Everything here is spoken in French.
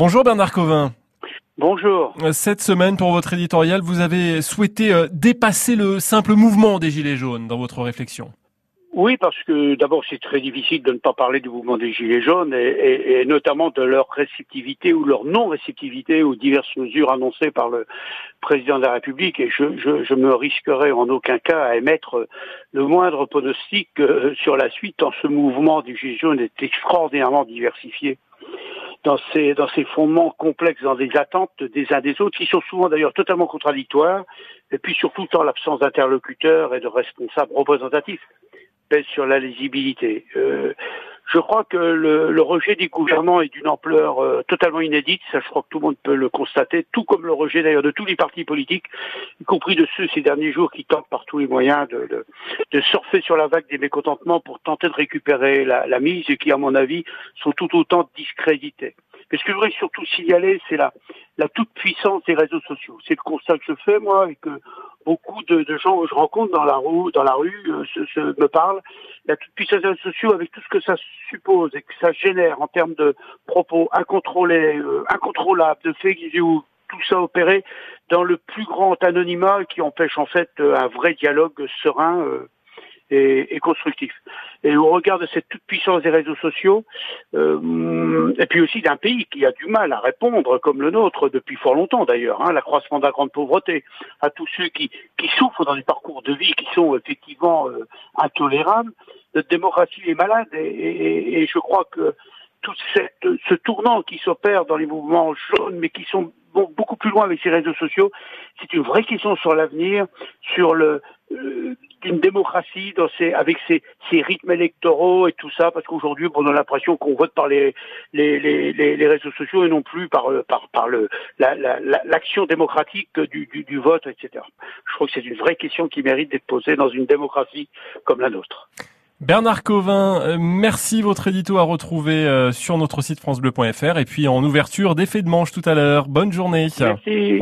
Bonjour Bernard Covin. Bonjour. Cette semaine, pour votre éditorial, vous avez souhaité euh, dépasser le simple mouvement des Gilets jaunes dans votre réflexion. Oui, parce que d'abord c'est très difficile de ne pas parler du mouvement des Gilets jaunes et, notamment de leur réceptivité ou leur non-réceptivité aux diverses mesures annoncées par le président de la République. Et je, je, me risquerai en aucun cas à émettre le moindre pronostic euh, sur la suite, tant ce mouvement des Gilets jaunes est extraordinairement diversifié dans ces, dans ces fondements complexes, dans des attentes des uns des autres, qui sont souvent d'ailleurs totalement contradictoires, et puis surtout dans l'absence d'interlocuteurs et de responsables représentatifs pèse sur la lisibilité. Euh, je crois que le, rejet du gouvernement est d'une ampleur euh, totalement inédite, ça je crois que tout le monde peut le constater, tout comme le rejet d'ailleurs de tous les partis politiques, y compris de ceux ces derniers jours qui tentent par tous les moyens de, surfer sur la vague des mécontentements pour tenter de récupérer la, la mise et qui, à mon avis, sont tout autant discrédités. Mais ce que je voudrais surtout signaler, c'est la, la toute-puissance des réseaux sociaux. C'est le constat que je fais, moi, et que beaucoup de, de, gens que je rencontre dans la rue, dans la rue euh, se, me parlent. La toute-puissance des sociaux avec tout ce que ça suppose et que ça génère en termes de propos incontrôlés, euh, incontrôlables, de fake news, tout ça opéré dans le plus grand anonymat qui empêche en fait euh, un vrai dialogue serein et, et, constructif. Et au regard de cette toute puissance des réseaux sociaux, euh, et puis aussi d'un pays qui a du mal à répondre, comme le nôtre depuis fort longtemps d'ailleurs, hein, l'accroissement de la grande pauvreté, à tous ceux qui, qui souffrent dans des parcours de vie qui sont effectivement euh, intolérables, notre démocratie est malade et, et, et je crois que tout cette, ce tournant qui s'opère dans les mouvements jaunes, mais qui sont beaucoup plus loin avec ces réseaux sociaux, c'est une vraie question sur l'avenir, sur le euh, démocratie dans ces, avec ses, ses, rythmes électoraux et tout ça, parce qu'aujourd'hui, on a l'impression qu'on vote par les, les, les, les, réseaux sociaux et non plus par, euh, par, par le, l'action la, démocratique du, du, du vote, etc. Je crois que c'est une vraie question qui mérite d'être posée dans une démocratie comme la nôtre. Bernard Covin, euh, merci. Votre édito à retrouver euh, sur notre site francebleu.fr et puis en ouverture d'effet de manche tout à l'heure. Bonne journée. Merci.